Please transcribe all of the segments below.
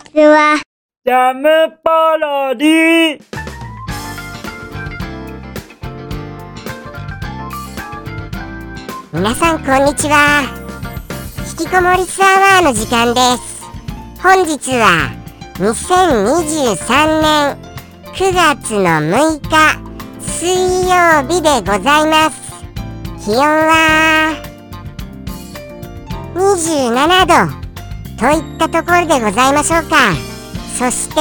ちは。ジャムパロディ皆さんこんにちは。引きこもりツアワーの時間です。本日は2023年9月の6日水曜日でございます。気温は27度といったところでございましょうか。そして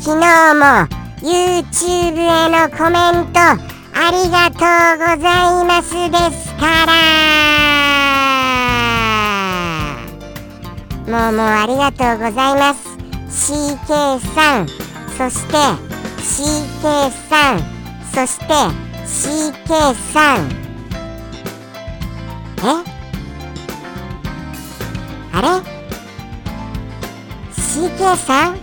昨日も YouTube へのコメントありがとうございますですから。もうもうありがとうございます。CK さん。そして CK さん。そして CK さん。え？あれ？CK さん。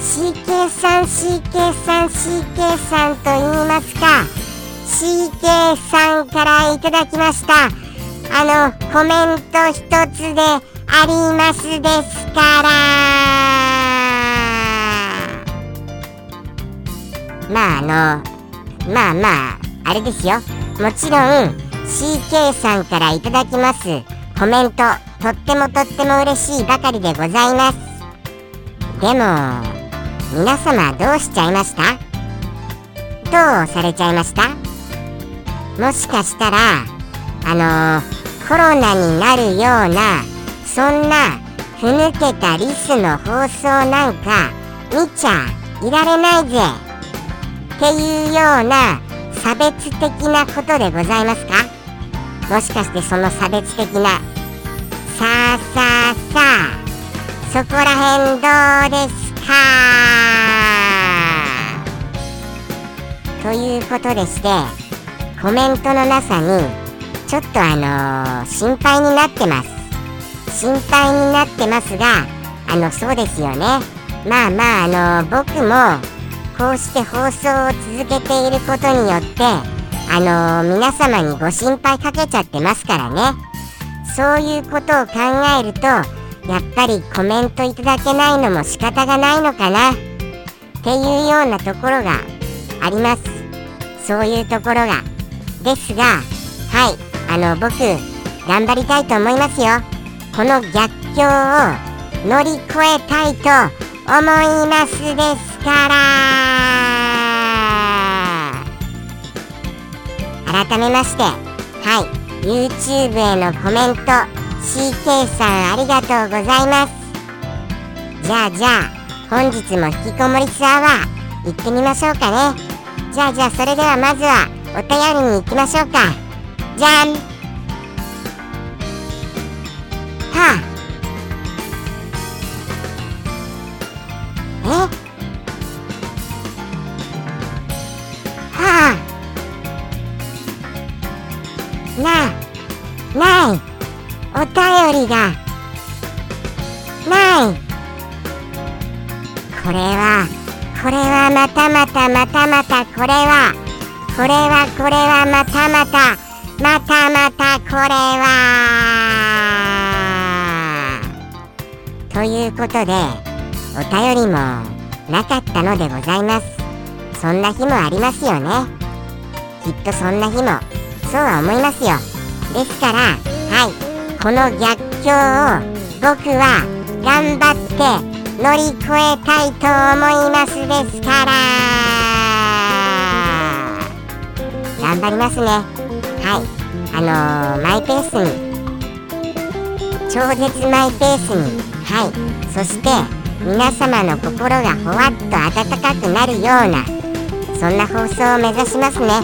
CK さん CK さん CK さんと言いますか。CK さんからいただきました。あのコメント一つでありますですから。まああのまあまああれですよ。もちろん CK さんからいただきますコメントとってもとっても嬉しいばかりでございます。でも皆様どうしちゃいました？どうされちゃいました？もしかしたらあのー、コロナになるようなそんなふぬけたリスの放送なんか見ちゃいられないぜ。っていうような差別的なことでございますか？もしかしてその差別的なさあさあさあ。そこら辺どうですか？ということでしてコメントのなさにちょっとあのー、心配になってます。心配になってますがあのそうですよね。まあまああのー、僕もこうして放送を続けていることによってあのー、皆様にご心配かけちゃってますからね。そういうことを考えるとやっぱりコメントいただけないのも仕方がないのかな。っていうようなところがあります。そういうところが。ですがはい。あの僕頑張りたいと思いますよ。この逆境を乗り越えたいと思いますですから。改めましてはい。YouTube へのコメント CK さんありがとうございます。じゃあじゃあ本日も引きこもりツアーは行ってみましょうかね。じゃあじゃあそれではまずはお便りに行きましょうか。じゃん。はあ。え？りが、ない。これは、これはまたまたまたまたこれは、これはこれはまたまた、またまたこれは。ということで、お便りもなかったのでございます。そんな日もありますよね。きっとそんな日もそうは思いますよですからはいこの逆境を僕は頑張って乗り越えたいと思いますですから。頑張りますね。はい。あのー、マイペースに超絶マイペースに。はい。そして皆様の心がほわっと温かくなるようなそんな放送を目指しますね。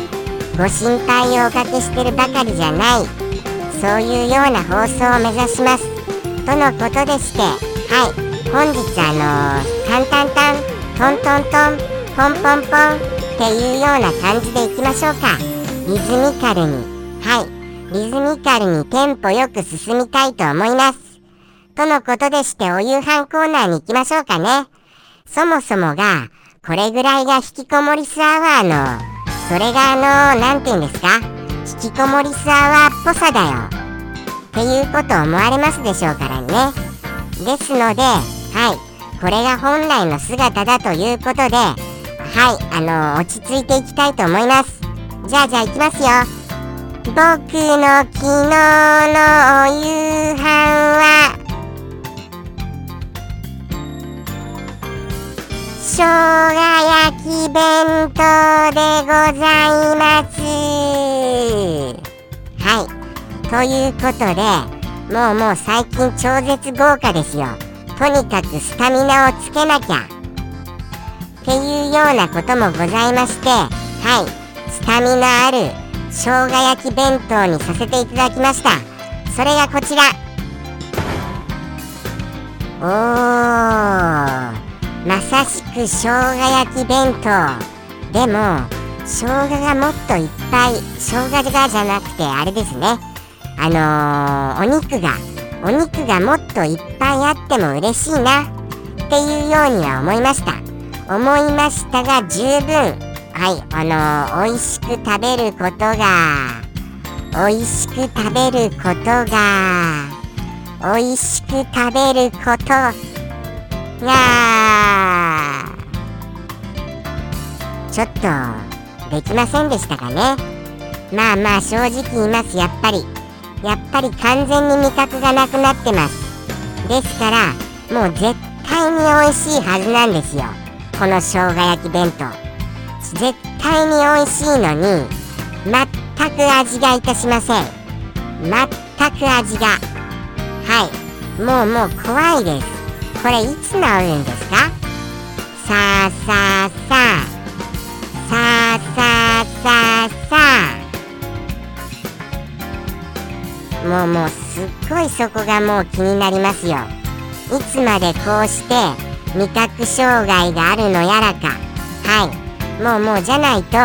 ご心配をおかけしてるばかりじゃない。そういうような放送を目指します。とのことでしてはい。本日あのー、タンタンタントントントンポンポンポンっていうような感じでいきましょうか。リズミカルに。はい。リズミカルにテンポよく進みたいと思います。とのことでしてお夕飯コーナーに行きましょうかね。そもそもがこれぐらいが引きこもりスアワーのそれがあの何て言うんですか？引きこもりスアワーっぽさだよ。っていうこと思われますでしょうからね。ですのではい。これが本来の姿だということではい。あの落ち着いていきたいと思います。じゃあじゃあいきますよ。僕の昨日のお夕飯は生姜焼き弁当でございます。ということでもうもう最近超絶豪華ですよ。とにかくスタミナをつけなきゃ。っていうようなこともございましてはい。スタミナある生姜焼き弁当にさせていただきました。それがこちら。おー。まさしく生姜焼き弁当。でも生姜がもっといっぱい生姜がじゃなくてあれですね。あのー、お肉がお肉がもっといっぱいあっても嬉しいな。っていうようには思いました。思いましたが十分。はいあのー、美味しく食べることが美味しく食べることが美味しく食べることがちょっとできませんでしたかね。まあまあ正直言いますやっぱり。やっぱり完全に味覚がなくなってます。ですからもう絶対に美味しいはずなんですよ。この生姜焼き弁当。絶対に美味しいのに全く味がいたしません。全く味が。はい。もうもう怖いです。これいつ治るんですか？さあさあさあ。もうもうすっごいそこがもう気になりますよ。いつまでこうして味覚障害があるのやらか。はい。もうもうじゃないと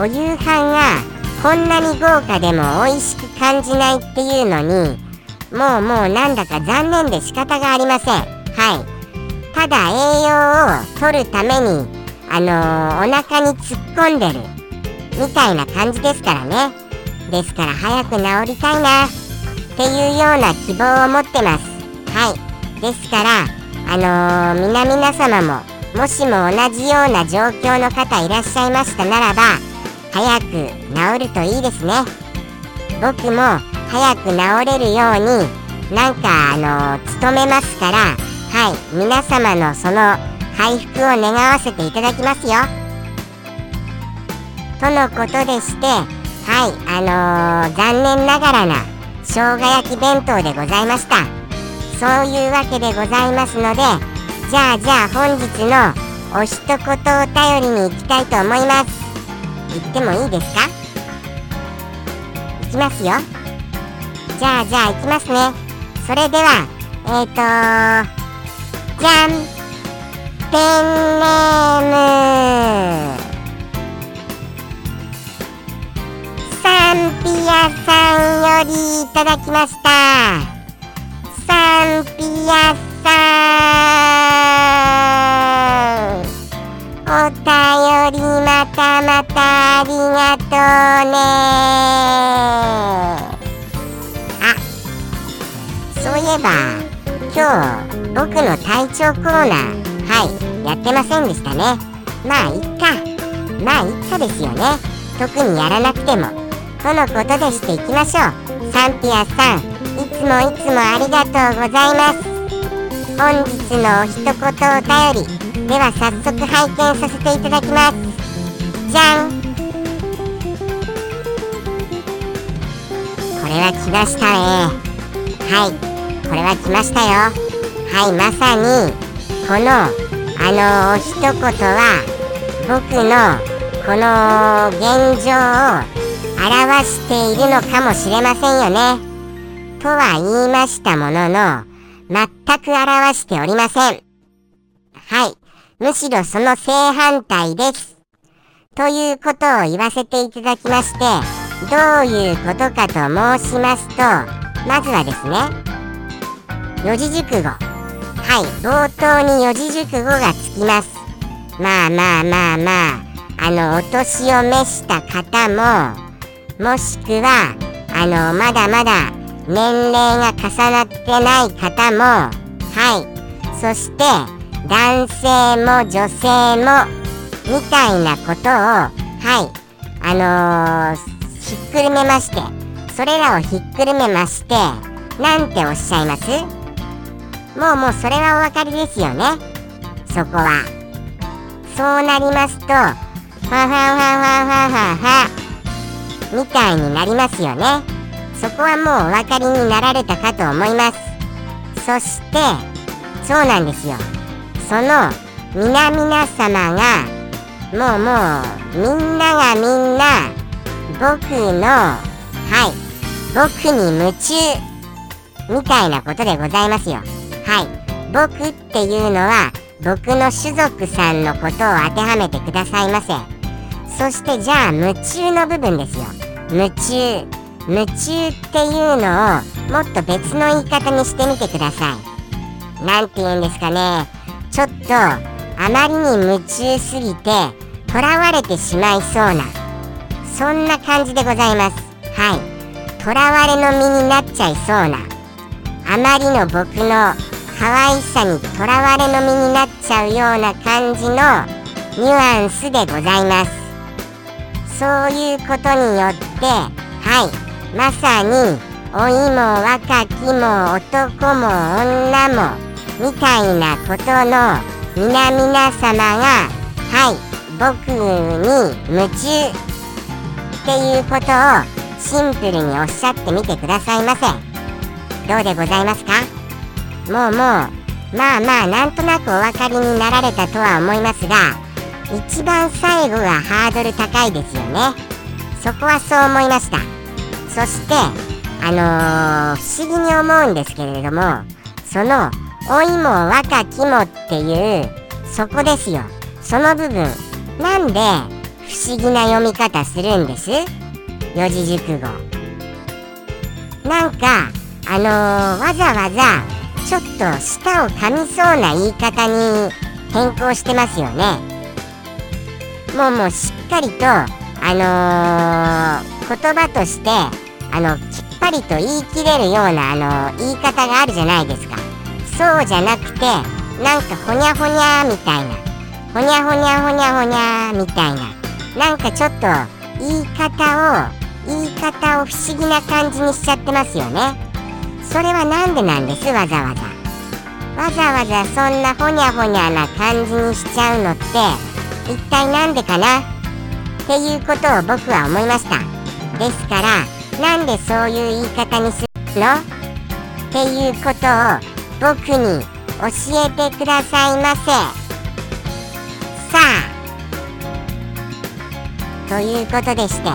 お夕飯がこんなに豪華でも美味しく感じないっていうのにもうもうなんだか残念で仕方がありません。はい。ただ栄養を取るためにあのー、お腹に突っ込んでるみたいな感じですからね。ですから早く治りたいな。っていうような希望を持ってます。はい。ですからあのー、皆々様ももしも同じような状況の方いらっしゃいましたならば早く治るといいですね。僕も早く治れるようになんかあのー、努めますからはい。皆様のその回復を願わせていただきますよ。とのことでしてはい。あのー、残念ながらな生姜焼き弁当でございました。そういうわけでございますのでじゃあじゃあ本日のお一言お便りに行きたいと思います。言ってもいいですか？いきますよ。じゃあじゃあ行きますね。それではえっ、ー、とじゃんペンネーム。サンピアさんよりいただきました。サンピアさん。お便りまたまたありがとうね。あそういえば今日僕の体調コーナーはいやってませんでしたね。まあいっか。まあいっかですよね。特にやらなくても。とのことでしていきましょう。サンピアさんいつもいつもありがとうございます。本日のお一言お便りでは早速拝見させていただきます。じゃん。これは来ましたね。はい。これは来ましたよ。はいまさにこのあの一言は僕のこの現状を表しているのかもしれませんよね。とは言いましたものの全く表しておりません。はい。むしろその正反対です。ということを言わせていただきまして、どういうことかと申しますと、まずはですね、四字熟語。はい冒頭に四字熟語がつきますまあまあまあまああのお年を召した方ももしくはあのまだまだ年齢が重なってない方もはい。そして男性も女性もみたいなことをはい。あのー、ひっくるめましてそれらをひっくるめましてなんておっしゃいます？もうもうそれはお分かりですよね。そこは。そうなりますとファファファファファファファみたいになりますよね。そこはもうお分かりになられたかと思います。そしてそうなんですよ。その皆々様がもうもうみんながみんな僕のはい僕に夢中みたいなことでございますよ。はい僕っていうのは僕の種族さんのことを当てはめてくださいませ。そしてじゃあ夢中の部分ですよ。夢中夢中っていうのをもっと別の言い方にしてみてください。何て言うんですかね。ちょっとあまりに夢中すぎて囚われてしまいそうなそんな感じでございます。はい。囚われの身になっちゃいそうなあまりの僕の可愛さにとらわれの身になっちゃうような感じのニュアンスでございます。そういうことによってはい。まさに老いも若きも男も女もみたいなことの皆々様がはい。僕に夢中っていうことをシンプルにおっしゃってみてくださいませどうでございますか？もうもうまあまあなんとなくお分かりになられたとは思いますが一番最後がハードル高いですよね。そこはそう思いました。そしてあのー、不思議に思うんですけれどもその老いも若きもっていうそこですよ。その部分。なんで不思議な読み方するんです？四字熟語。なんかあのー、わざわざちょっと舌を噛みそうな言い方に変更してますよね。もうもうしっかりとあのー、言葉としてあのきっぱりと言い切れるようなあの言い方があるじゃないですか。そうじゃなくてなんかほにゃほにゃみたいな。ほにゃほにゃほにゃほにゃみたいな。なんかちょっと言い方を言い方を不思議な感じにしちゃってますよね。それは何でなんです？わざわざ。わざわざそんなほにゃほにゃな感じにしちゃうのって一体何でかな？っていうことを僕は思いました。ですからなんでそういう言い方にするの？っていうことを僕に教えてくださいませ。さあ。ということでして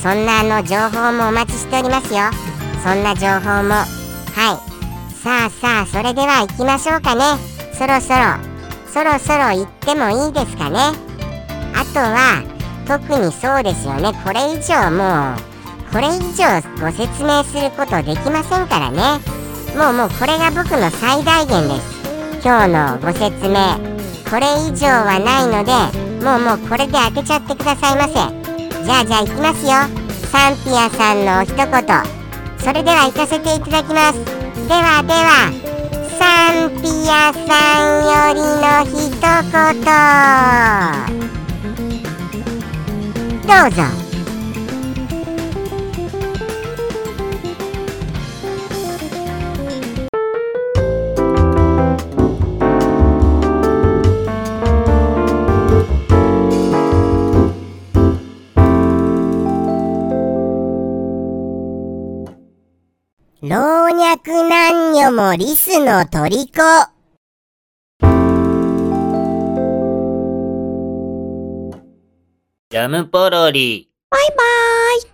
そんなあの情報もお待ちしておりますよ。そんな情報も。はい。さあさあそれでは行きましょうかね。そろそろ。そろそろ行ってもいいですかね。とは特にそうですよね。これ以上もうこれ以上ご説明することできませんからね。もうもうこれが僕の最大限です。今日のご説明これ以上はないのでもうもうこれで当てちゃってくださいませ。じゃあじゃあ行きますよ。サンピアさんの一言。それでは行かせていただきます。ではではサンピアさんよりの一言。どうぞ老若男女もリスの虜。ジャムポロリ。バイバーイ。